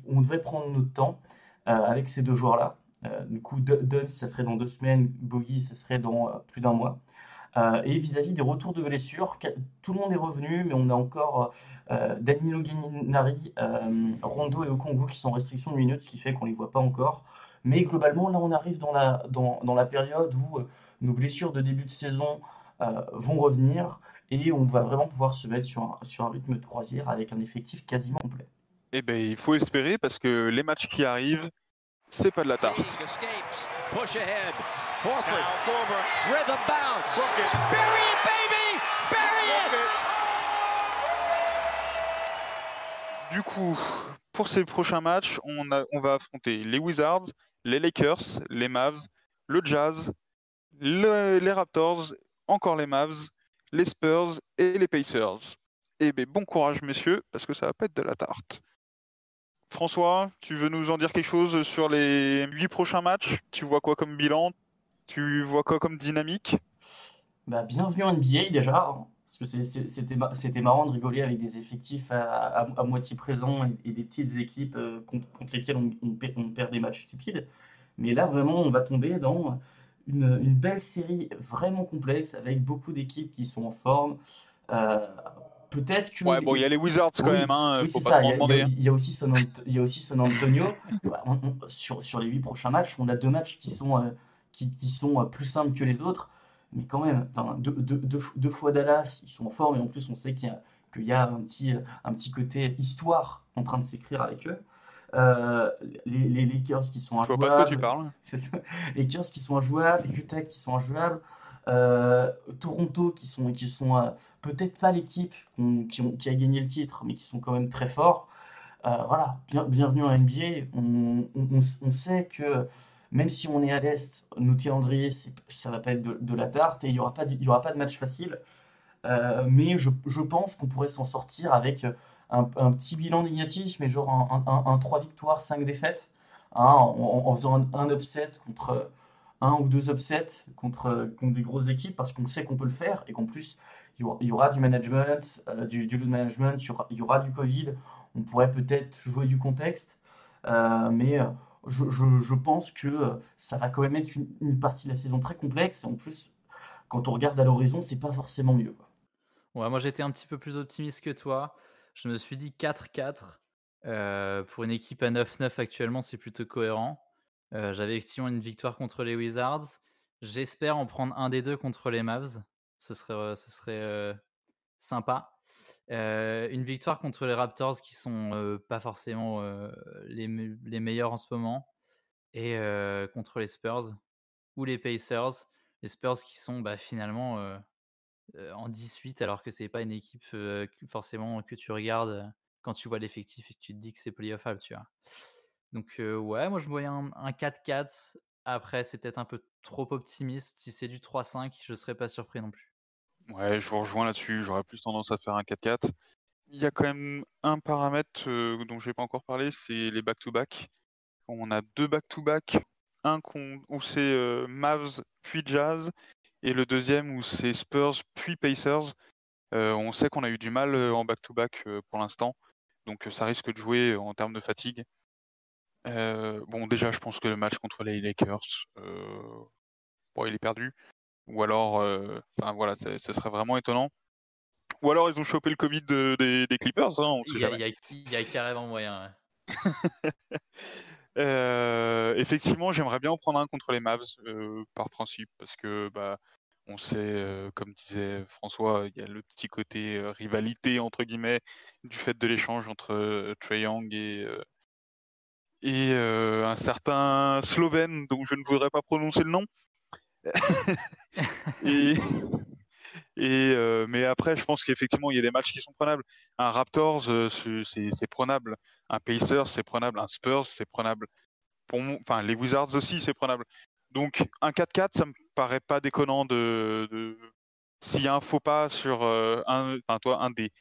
On devrait prendre notre temps euh, avec ces deux joueurs-là. Euh, du coup, Dun- Dunn, ça serait dans deux semaines, Bogey, ça serait dans euh, plus d'un mois. Et vis-à-vis des retours de blessures, tout le monde est revenu, mais on a encore Danilo Gallinari, euh, Rondo et Okongu qui sont en restriction de minutes, ce qui fait qu'on ne les voit pas encore. Mais globalement, là, on arrive dans la, période où nos blessures de début de saison vont revenir et on va vraiment pouvoir se mettre sur un, sur un rythme de croisière avec un effectif quasiment complet. Eh ben, il faut espérer parce que les matchs qui arrivent, c'est pas de la tarte. Du coup, pour ces prochains matchs, on, a- on va affronter les Wizards, les Lakers, les Mavs, le Jazz, le- les Raptors, encore les Mavs, les Spurs et les Pacers. Eh bien, bon courage, messieurs, parce que ça va pas être de la tarte. François, tu veux nous en dire quelque chose sur les huit prochains matchs? Tu vois quoi comme bilan? Tu vois quoi comme dynamique? Bah, bienvenue en NBA déjà, hein, parce que c'était ma- c'était marrant de rigoler avec des effectifs à, moitié présents et, des petites équipes euh, contre, lesquelles on, on perd des matchs stupides. Mais là, vraiment, on va tomber dans une, une belle série vraiment complexe avec beaucoup d'équipes qui sont en forme. Euh, Peut-être que. Ouais, bon, il y a les Wizards quand Oui, même, hein, oui, faut pas Il y, a- demander. il y a- il y a aussi San, Antonio. Ouais, on- on- sur, sur les huit prochains matchs, on a deux matchs qui sont, euh, qui, qui sont euh, plus simples que les autres. Mais quand même, deux, deux- deux- deux fois Dallas, ils sont en forme. Et en plus, on sait qu'il y a, qu'il y a un, petit, un petit côté histoire en train de s'écrire avec eux. Euh, les, les Lakers qui sont Je vois pas de quoi tu injouables. parles. Ça. Les Lakers qui sont injouables, les Utah qui sont injouables. Euh, Toronto, qui sont, qui sont euh, peut-être pas l'équipe qui, a gagné le titre, mais qui sont quand même très forts. Voilà, bien- bienvenue en NBA. On, sait que même si on est à l'Est, nous c'est- ça va pas être de, de la tarte et il y aura pas de, y aura pas de match facile. Mais je, je pense qu'on pourrait s'en sortir avec un, petit bilan négatif, mais genre un, un, un 3 victoires, 5 défaites, hein, en, faisant un, upset contre un ou deux upsets contre, des grosses équipes parce qu'on sait qu'on peut le faire et qu'en plus il y aura, du management, euh, du, management, il y aura, du Covid, on pourrait peut-être jouer du contexte, euh, mais euh, je, pense que ça va quand même être une, partie de la saison très complexe en plus quand on regarde à l'horizon c'est pas forcément mieux. Ouais, moi j'étais un petit peu plus optimiste que toi. Je me suis dit 4-4. Euh, pour une équipe à 9-9 actuellement, c'est plutôt cohérent. J'avais effectivement une victoire contre les Wizards. J'espère en prendre un des deux contre les Mavs. Ce serait, ce sympa. Une victoire contre les Raptors qui sont pas forcément les, me- les meilleurs en ce moment. Et contre les Spurs ou les Pacers. Les Spurs qui sont bah, finalement euh, en 18 alors que c'est pas une équipe euh, forcément que tu regardes euh, quand tu vois l'effectif et que tu te dis que c'est playoffable, tu vois. Donc ouais, moi je voyais un, un 4-4. Après, c'est peut-être un peu trop optimiste. Si c'est du 3-5, je serais pas surpris non plus. Ouais, je vous rejoins là-dessus. J'aurais plus tendance à faire un 4-4. Il y a quand même un paramètre euh, dont je n'ai pas encore parlé, c'est les back-to-back. On a deux back-to-back, un qu'on- où c'est Mavs puis Jazz, et le deuxième où c'est Spurs puis Pacers. Euh, on sait qu'on a eu du mal euh, en back-to-back euh, pour l'instant, donc ça risque de jouer en termes de fatigue. Euh, bon, déjà, je pense que le match contre les Lakers, euh, bon, il est perdu. Ou alors, enfin voilà, ce serait vraiment étonnant. Ou alors ils ont chopé le Covid de- des, des Clippers, hein, on sait Il y, a, jamais. il y a- il y a carrément moyen. ouais. Euh, effectivement, j'aimerais bien en prendre un contre les Mavs euh, par principe, parce que bah, on sait, euh, comme disait François, il y a le petit côté rivalité entre guillemets du fait de l'échange entre Trae Young et un certain Slovène dont je ne voudrais pas prononcer le nom. euh, mais après, je pense qu'effectivement, il y a des matchs qui sont prenables. Un Raptors, euh, c'est prenable. Un Pacers, c'est prenable. Un Spurs, c'est prenable. Enfin, les Wizards aussi, c'est prenable. Donc, un 4-4, ça me paraît pas déconnant de, s'il y a un faux pas sur euh, un, enfin, toi, un des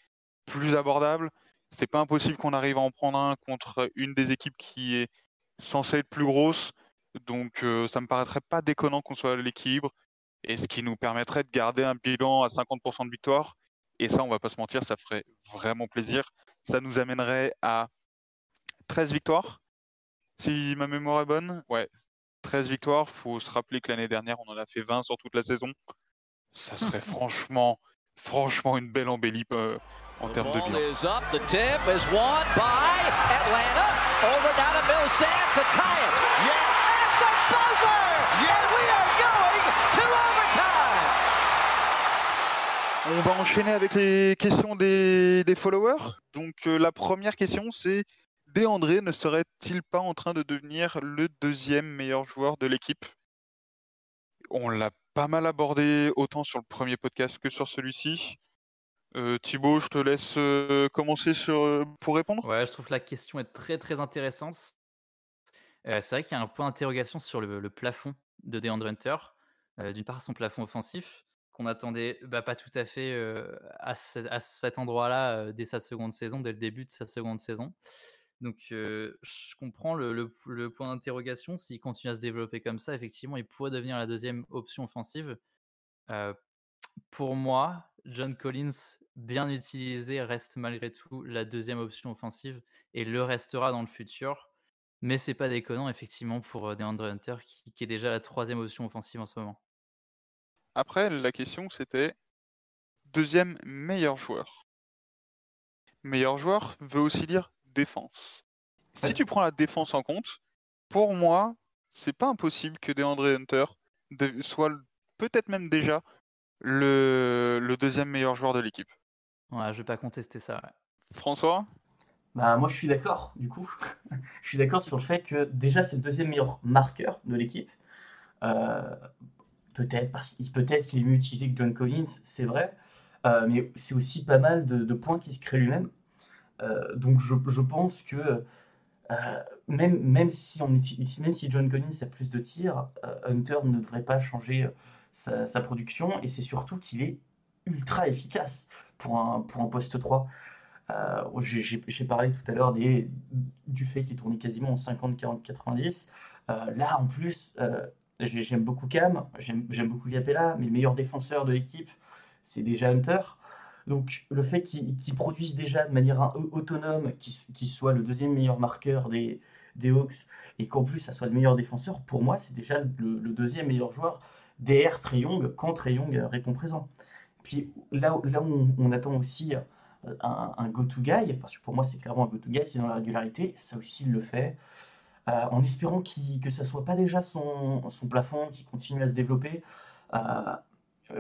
plus abordables, c'est pas impossible qu'on arrive à en prendre un contre une des équipes qui est censée être plus grosse. Donc, ça me paraîtrait pas déconnant qu'on soit à l'équilibre et ce qui nous permettrait de garder un bilan à 50% de victoire. Et ça, on va pas se mentir, ça ferait vraiment plaisir. Ça nous amènerait à 13 victoires, si ma mémoire est bonne. Ouais, 13 victoires. Faut se rappeler que l'année dernière, on en a fait 20 sur toute la saison. Ça serait franchement, franchement une belle embellie euh, en termes de ball bilan. is up. The tip is won by Atlanta. Over now to Millsap to tie it. Yes. At the buzzer. Yes. And we are going to overtime. On va enchaîner avec les questions des, followers. Donc euh, la première question, c'est Déandré ne serait-il pas en train de devenir le deuxième meilleur joueur de l'équipe? On l'a pas mal abordé autant sur le premier podcast que sur celui-ci. Euh, Thibaut, je te laisse euh, commencer pour répondre. Ouais, je trouve que la question est très très intéressante. C'est vrai qu'il y a un point d'interrogation sur le, plafond de DeAndre Hunter. D'une part, son plafond offensif, qu'on attendait bah, pas tout à fait à, ce- à cet endroit-là dès sa seconde saison, dès le début de sa seconde saison. Donc, je comprends le, point d'interrogation. S'il continue à se développer comme ça, effectivement, il pourrait devenir la deuxième option offensive. Pour moi, John Collins, bien utilisé, reste malgré tout la deuxième option offensive et le restera dans le futur. Mais c'est pas déconnant, effectivement, pour DeAndre Hunter, qui est déjà la troisième option offensive en ce moment. Après, la question c'était deuxième meilleur joueur. Meilleur joueur veut aussi dire défense. Si Ouais. tu prends la défense en compte, pour moi, c'est pas impossible que DeAndre Hunter soit peut-être même déjà le, le deuxième meilleur joueur de l'équipe. Ouais, je vais pas contester ça. ouais. François? Bah, moi, je suis d'accord, du coup. je suis d'accord sur le fait que déjà, c'est le deuxième meilleur marqueur de l'équipe. Euh, peut-être parce peut-être qu'il est mieux utilisé que John Collins, c'est vrai, euh, mais c'est aussi pas mal de, points qui se créent lui-même. Euh, donc je, pense que euh, même, même, si même si John Collins a plus de tirs, Hunter ne devrait pas changer sa, production et c'est surtout qu'il est ultra efficace pour un, pour un poste 3. Euh, j'ai- parlé tout à l'heure du fait qu'il tournait quasiment en 50, 40, 90. Euh, là, en plus, j'aime beaucoup Cam, j'aime beaucoup Capella, mais le meilleur défenseur de l'équipe, c'est déjà Hunter. Donc, le fait qu'il qu'il produise déjà de manière autonome, qu'il qu'il soit le deuxième meilleur marqueur des, des Hawks, et qu'en plus, ça soit le meilleur défenseur, pour moi, c'est déjà le, deuxième meilleur joueur DR Trey Young quand Trey Young répond présent. Puis là, là où on, on attend aussi euh, un, un go-to guy, parce que pour moi c'est clairement un go-to guy, c'est dans la régularité, ça aussi il le fait, euh, en espérant que ça soit pas déjà son, son plafond qui continue à se développer, euh,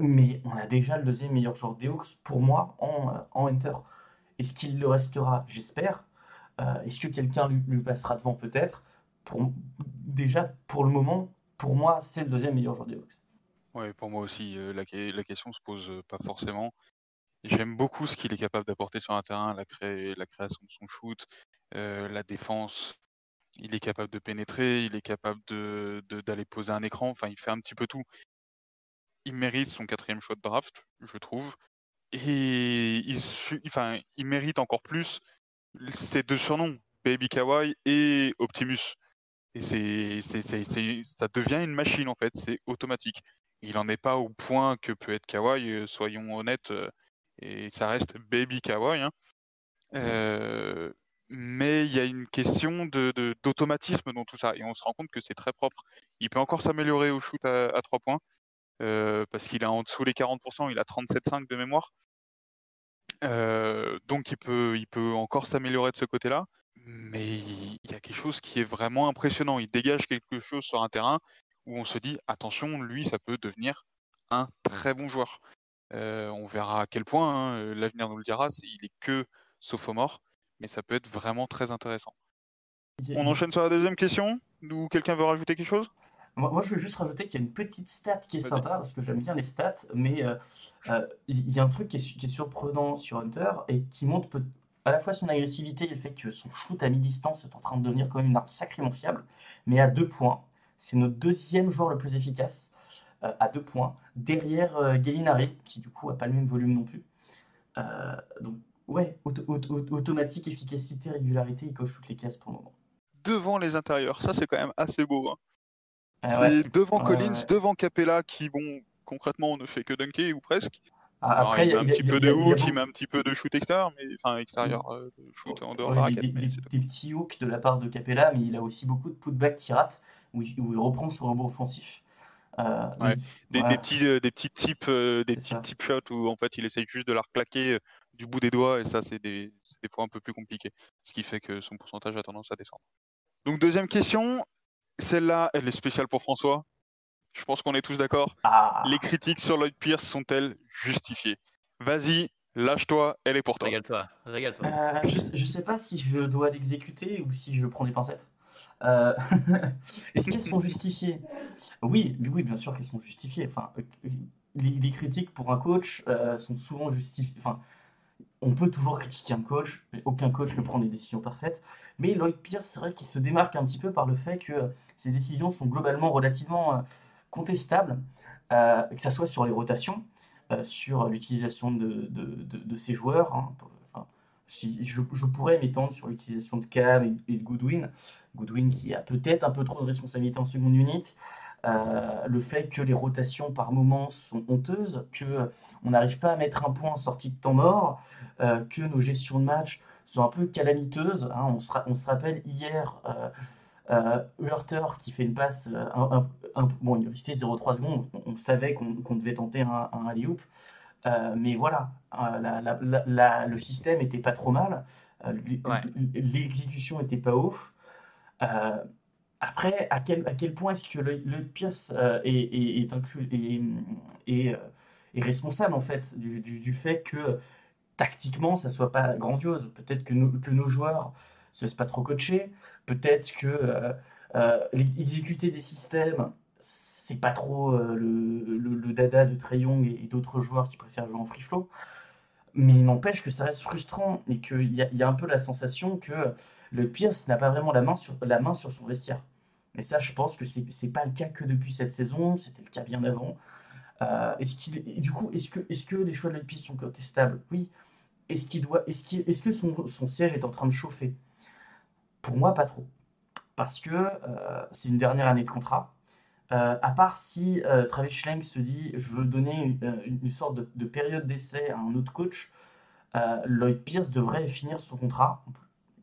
mais on a déjà le deuxième meilleur joueur des Hawks pour moi en, euh, en Hunter. Est-ce qu'il le restera? J'espère. Est-ce que quelqu'un lui, passera devant? Peut-être. Pour, déjà, pour le moment, pour moi, c'est le deuxième meilleur joueur des Hawks. Ouais, pour moi aussi, la, la question se pose pas forcément. J'aime beaucoup ce qu'il est capable d'apporter sur un terrain, la, cré- la création de son shoot, la défense. Il est capable de pénétrer, il est capable de, de- d'aller poser un écran, enfin il fait un petit peu tout. Il mérite son quatrième choix de draft, je trouve. Et il, enfin, il mérite encore plus ses deux surnoms, Baby Kawaii et Optimus. Et c'est, c'est, c'est, c'est- ça devient une machine en fait, c'est automatique. Il en est pas au point que peut être Kawhi, euh, soyons honnêtes, euh, et ça reste Baby Kawhi. hein. Euh, mais il y a une question de, de- d'automatisme dans tout ça, et on se rend compte que c'est très propre. Il peut encore s'améliorer au shoot à, à 3 points, euh, parce qu'il est en dessous les 40%, il a 37,5 de mémoire. Euh, donc il peut, il peut encore s'améliorer de ce côté-là, mais il y a quelque chose qui est vraiment impressionnant. Il dégage quelque chose sur un terrain où on se dit attention, lui, ça peut devenir un très bon joueur. Euh, on verra à quel point, hein, l'avenir nous le dira. Il est que sophomore, mais ça peut être vraiment très intéressant. On enchaîne sur la deuxième question. Ou quelqu'un veut rajouter quelque chose? Moi, moi, je veux juste rajouter qu'il y a une petite stat qui est sympa, parce que j'aime bien les stats, mais euh, euh, il y a un truc qui est, su- qui est surprenant sur Hunter et qui montre à la fois son agressivité et le fait que son shoot à mi-distance est en train de devenir quand même une arme sacrément fiable, mais à deux points. C'est notre deuxième joueur le plus efficace, euh, à deux points, derrière Gallinari, qui du coup a pas le même volume non plus. Donc, ouais, auto- auto- automatique, efficacité, régularité, il coche toutes les cases pour le moment. Devant les intérieurs, ça c'est quand même assez beau. hein. Ah ouais. Devant Collins, ouais. devant Capella, qui, bon, concrètement, ne fait que dunker ou presque. Ah, Alors, Après, il met un petit peu de hook, il met un petit peu de shoot extérieur, mais enfin extérieur, euh, de shoot en dehors de Ouais, la des, raquette. des- mais des- petits hooks de la part de Capella, mais il a aussi beaucoup de putbacks qui ratent, où il, où il reprend son rebond offensif. Euh, Ouais. donc, Des, voilà. des petits, euh, des petits tips, euh, des petits tip shots où en fait il essaye juste de la reclaquer euh, du bout des doigts et ça c'est des, des fois un peu plus compliqué, ce qui fait que son pourcentage a tendance à descendre. Donc deuxième question, celle-là elle est spéciale pour François. Je pense qu'on est tous d'accord. Ah, Les critiques sur Lloyd Pierce sont-elles justifiées? Vas-y, lâche-toi, elle est pour toi. Régale-toi, régale-toi. euh, je, sais- pas si je dois l'exécuter ou si je prends des pincettes. Euh, Est-ce qu'elles sont justifiées? Oui, mais oui, bien sûr qu'elles sont justifiées. Enfin, euh, les, les critiques pour un coach euh, sont souvent justifiées. Enfin, on peut toujours critiquer un coach, aucun coach ne prend des décisions parfaites. Mais Lloyd Pierce, c'est vrai qu'il se démarque un petit peu par le fait que ses décisions sont globalement relativement euh, contestables, euh, que ce soit sur les rotations, euh, sur l'utilisation de, de, ses joueurs. hein. Je, pourrais m'étendre sur l'utilisation de Cam et, de Goodwin. Goodwin qui a peut-être un peu trop de responsabilité en seconde unit. Euh, le fait que les rotations par moments sont honteuses, que euh, on n'arrive pas à mettre un point en sortie de temps mort, euh, que nos gestions de match sont un peu calamiteuses. hein. On, se, ra- on se rappelle hier Hurter qui fait une passe, un, un- un- bon, il restait 0,3 secondes, on, on savait qu'on devait tenter un, un. Euh, mais voilà, la- la- la- la- le système était pas trop mal, euh, l- Ouais. l'exécution était pas ouf. Après, à quel, à quel point est-ce que le, Pierce euh, est, est, est inclus euh, est responsable en fait du, du, fait que tactiquement ça soit pas grandiose. Peut-être que, que nos joueurs se laissent pas trop coacher. Peut-être que euh, euh, l'exécuter des systèmes c'est pas trop le, le- dada de Trey Young et, d'autres joueurs qui préfèrent jouer en free flow. Mais il n'empêche que ça reste frustrant et qu'il y y a un peu la sensation que le Pierce n'a pas vraiment la main sur, la main sur son vestiaire. Et ça, je pense que c'est c'est pas le cas que depuis cette saison, c'était le cas bien avant. Euh, du coup, est-ce que, les choix de Lloyd Pierce sont contestables? Oui. Est-ce qu'il doit, est-ce que son, siège est en train de chauffer? Pour moi, pas trop. Parce que euh, c'est une dernière année de contrat. Euh, à part si Travis Schlenk se dit je veux donner une, sorte de, de période d'essai à un autre coach, Lloyd Pierce devrait finir son contrat,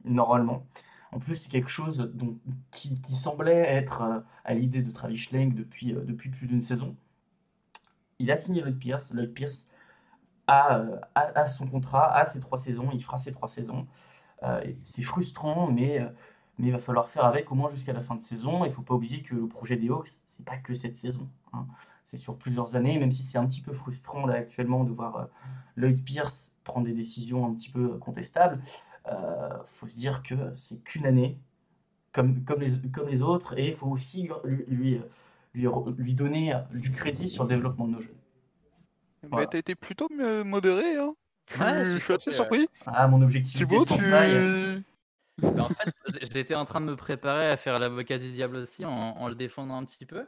normalement. En plus, c'est quelque chose qui, semblait être euh, à l'idée de Travis Schlenk depuis, euh, depuis plus d'une saison. Il a signé Lloyd Pierce. Lloyd Pierce a, euh, son contrat, a ses trois saisons, il fera ses trois saisons. C'est frustrant, mais, il va falloir faire avec au moins jusqu'à la fin de saison. Il ne faut pas oublier que le projet des Hawks, c'est pas que cette saison. hein. C'est sur plusieurs années, même si c'est un petit peu frustrant actuellement de voir Lloyd Pierce prendre des décisions un petit peu contestables. Euh, faut se dire que c'est qu'une année, comme, comme, les, comme les autres, et il faut aussi lui, lui, lui, lui donner du crédit sur le développement de nos jeunes. Mais Voilà. t'as été plutôt modéré, hein. Je, Ouais, je j'ai suis assez surpris. Ah, mon objectif Thibaut, sans tu. Bah, en fait, j'étais en train de me préparer à faire l'avocat du diable aussi en, en le défendant un petit peu.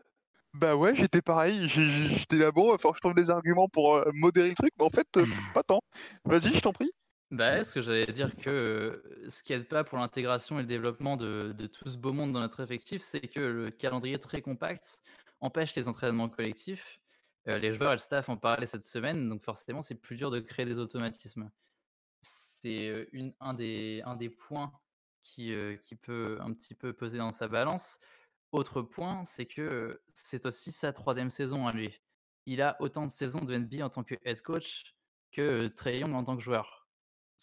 Bah ouais, j'étais pareil. J'étais là, bon, il va falloir que je trouve des arguments pour euh, modérer le truc, mais en fait, euh, pas tant. Vas-y, je t'en prie. Bah, ouais, ce que j'allais dire que euh, ce qui aide pas pour l'intégration et le développement de, de tout ce beau monde dans notre effectif, c'est que le calendrier très compact empêche les entraînements collectifs. Euh, les joueurs et le staff en parlaient cette semaine, donc forcément c'est plus dur de créer des automatismes. C'est une, un, des, un des points qui, euh, qui peut un petit peu peser dans sa balance. Autre point, c'est que c'est aussi sa troisième saison à lui. Il a autant de saisons de NBA en tant que head coach que Young en tant que joueur.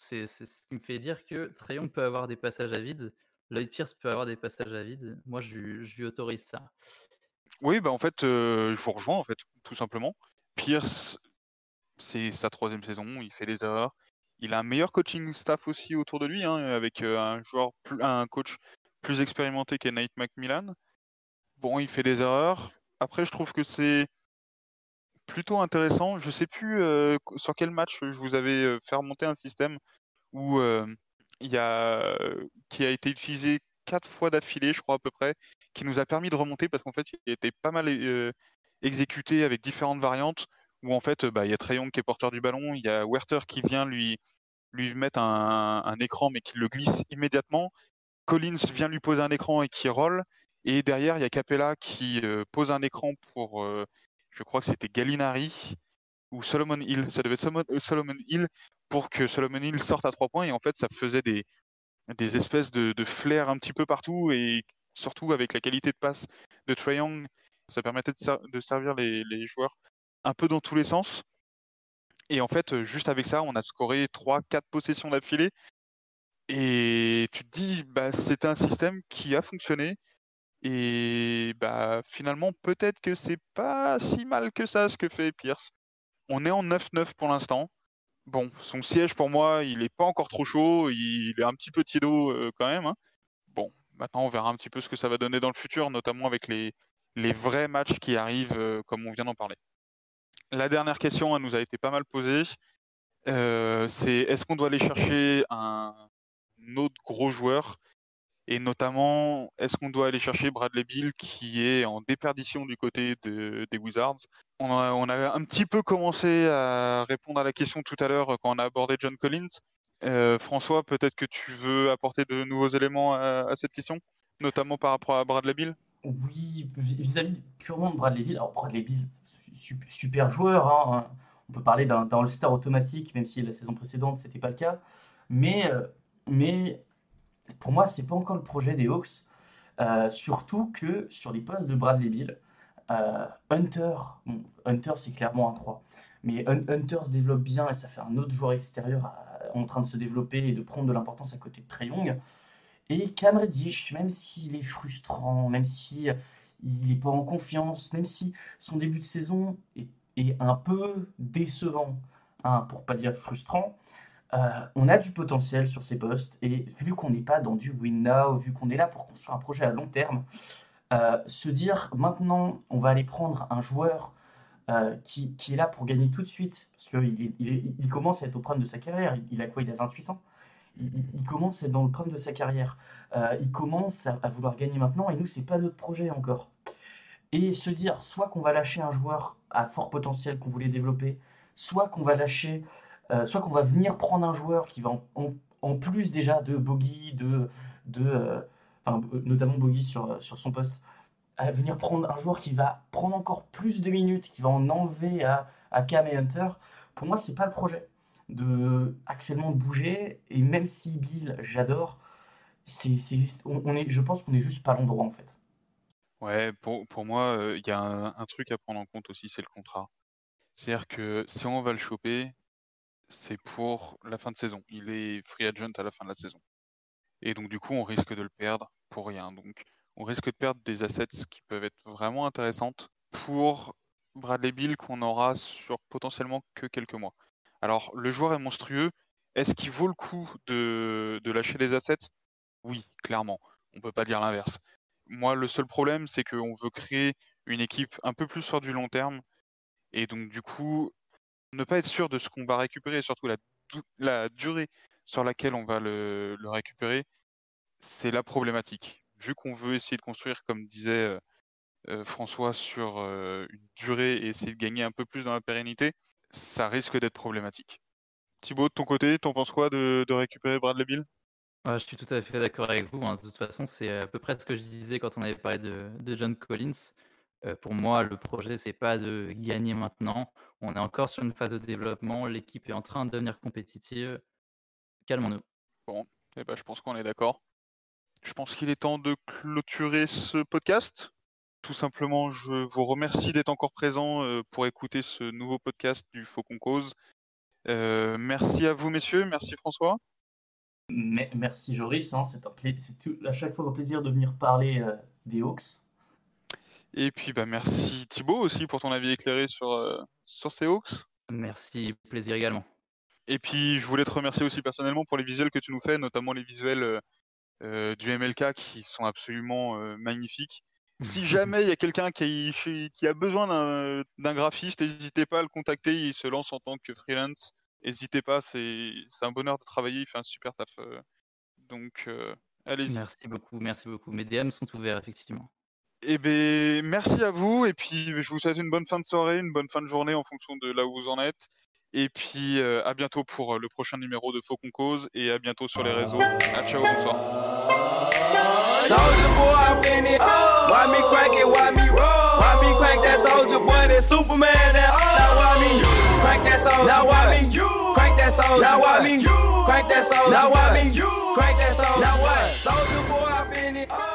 C'est ce qui me fait dire que Trae Young peut avoir des passages à vide, Lloyd Pierce peut avoir des passages à vide. Moi, je, je lui autorise ça. Oui, bah en fait, je vous rejoins, en fait, tout simplement. Pierce, c'est sa troisième saison, il fait des erreurs. Il a un meilleur coaching staff aussi autour de lui, hein, avec un joueur, un coach plus expérimenté qu'est Nate McMillan. Bon, il fait des erreurs. Après, je trouve que c'est plutôt intéressant. Je sais plus euh, sur quel match je vous avais euh, fait remonter un système où euh, il y a euh, qui a été utilisé quatre fois d'affilée, je crois à peu près, qui nous a permis de remonter parce qu'en fait, il était pas mal euh, exécuté avec différentes variantes. Où en fait, euh, bah, il y a Trae Young qui est porteur du ballon, il y a Werther qui vient lui lui mettre un, écran mais qui le glisse immédiatement. Collins vient lui poser un écran et qui roll. Et derrière, il y a Capella qui euh, pose un écran pour, euh, je crois que c'était Gallinari ou Solomon Hill. Ça devait être Solomon, euh, Solomon Hill pour que Solomon Hill sorte à trois points. Et en fait, ça faisait des, espèces de, de flares un petit peu partout. Et surtout avec la qualité de passe de Young, ça permettait de, ser- de servir les, joueurs un peu dans tous les sens. Et en fait, juste avec ça, on a scoré 3-4 possessions d'affilée. Et tu te dis, bah, c'est un système qui a fonctionné. Et bah, finalement, peut-être que c'est pas si mal que ça ce que fait Pierce. On est en 9-9 pour l'instant. Bon, son siège pour moi, il est pas encore trop chaud. Il est un petit peu euh, quand même. hein. Bon, maintenant on verra un petit peu ce que ça va donner dans le futur, notamment avec les, les vrais matchs qui arrivent, euh, comme on vient d'en parler. La dernière question, elle nous a été pas mal posée. Euh, c'est est-ce qu'on doit aller chercher un autre gros joueur? Et notamment est-ce qu'on doit aller chercher Bradley Bill qui est en déperdition du côté de- des Wizards? On a, un petit peu commencé à répondre à la question tout à l'heure quand on a abordé John Collins. Euh, François, peut-être que tu veux apporter de nouveaux éléments à, cette question, notamment par rapport à Bradley Bill? Oui, vis- vis-à-vis purement de Bradley Beal. Alors, Bradley su- super joueur. hein. On peut parler d'un d'un All-Star automatique, même si la saison précédente, c'était pas le cas. Mais, euh, mais pour moi, c'est pas encore le projet des Hawks. Euh, surtout que sur les postes de Bradley Beal, euh, Hunter, bon, Hunter c'est clairement un 3, mais Hun- Hunter se développe bien et ça fait un autre joueur extérieur à- en train de se développer et de prendre de l'importance à côté de Trae Young. Et Cam Reddish, même s'il est frustrant, même si il n'est pas en confiance, même si son début de saison est, est un peu décevant, hein, pour pas dire frustrant, euh, on a du potentiel sur ces postes. Et vu qu'on n'est pas dans du win now, vu qu'on est là pour construire un projet à long terme, Euh, se dire maintenant, on va aller prendre un joueur euh, qui, est là pour gagner tout de suite, parce qu'il il, commence à être au prime de sa carrière. Il, a quoi Il a 28 ans? Il, commence à être dans le prime de sa carrière. Il commence à, à vouloir gagner maintenant, et nous, c'est pas notre projet encore. Et se dire soit qu'on va lâcher un joueur à fort potentiel qu'on voulait développer, soit qu'on va lâcher, euh, soit qu'on va venir prendre un joueur qui va en, en- plus déjà de Bogey, de, de euh, euh, notamment Bogey sur, sur son poste, venir prendre un joueur qui va prendre encore plus de minutes, qui va en enlever à, à Cam et Hunter. Pour moi, c'est pas le projet de actuellement de bouger. Et même si Bill, j'adore, c'est on, on est, je pense qu'on est juste pas l'endroit en fait. Ouais, pour, pour moi, il y a un truc à prendre en compte aussi, c'est le contrat. C'est-à-dire que si on va le choper, c'est pour la fin de saison. Il est free agent à la fin de la saison. Et donc, du coup, on risque de le perdre pour rien. Donc, on risque de perdre des assets qui peuvent être vraiment intéressantes pour Bradley Bill qu'on aura sur potentiellement que quelques mois. Alors, le joueur est monstrueux. Est-ce qu'il vaut le coup de, lâcher des assets? Oui, clairement. On peut pas dire l'inverse. Moi, le seul problème, c'est qu'on veut créer une équipe un peu plus sur du long terme. Et donc, du coup, ne pas être sûr de ce qu'on va récupérer, surtout la, durée sur laquelle on va le, récupérer, c'est la problématique. Vu qu'on veut essayer de construire, comme disait euh, euh, François, sur euh, une durée et essayer de gagner un peu plus dans la pérennité, ça risque d'être problématique. Thibaut, de ton côté, t'en penses quoi de, récupérer Bradley Bill? Ouais, je suis tout à fait d'accord avec vous. hein. De toute façon, c'est à peu près ce que je disais quand on avait parlé de John Collins. Euh, pour moi, le projet, c'est pas de gagner maintenant. On est encore sur une phase de développement. L'équipe est en train de devenir compétitive. Calmons-nous. Bon, eh ben, je pense qu'on est d'accord. Je pense qu'il est temps de clôturer ce podcast. Tout simplement, je vous remercie d'être encore présent euh, pour écouter ce nouveau podcast du Faucon Cause. Euh, merci à vous, messieurs. Merci, François. Mais, merci Joris, hein, c'est à chaque fois un plaisir de venir parler euh, des Hawks. Et puis, bah, merci Thibaut aussi pour ton avis éclairé sur, euh, sur ces Hawks. Merci, plaisir également. Et puis, je voulais te remercier aussi personnellement pour les visuels que tu nous fais, notamment les visuels euh, euh, du MLK qui sont absolument euh, magnifiques. Si jamais il y a quelqu'un qui, qui a besoin d'un graphiste, n'hésitez pas à le contacter. Il se lance en tant que freelance. N'hésitez pas, c'est un bonheur de travailler. Il fait un super taf. Donc, allez-y. Merci beaucoup, merci beaucoup. Mes DM sont ouverts, effectivement. Eh ben, merci à vous. Et puis, je vous souhaite une bonne fin de soirée, une bonne fin de journée en fonction de là où vous en êtes. Et puis, euh, à bientôt pour euh, le prochain numéro de Faucon Cause. Et à bientôt sur les réseaux. À ciao, bonsoir. Soldier boy, I'm in it. Why me crack it? Why me roll? Why me crack that soldier boy? That Superman? That now why me crack that soldier? Now why me crack that soldier? Now why me crack that soldier? Now why me crack that soldier? Now what? Soldier boy, I'm in it.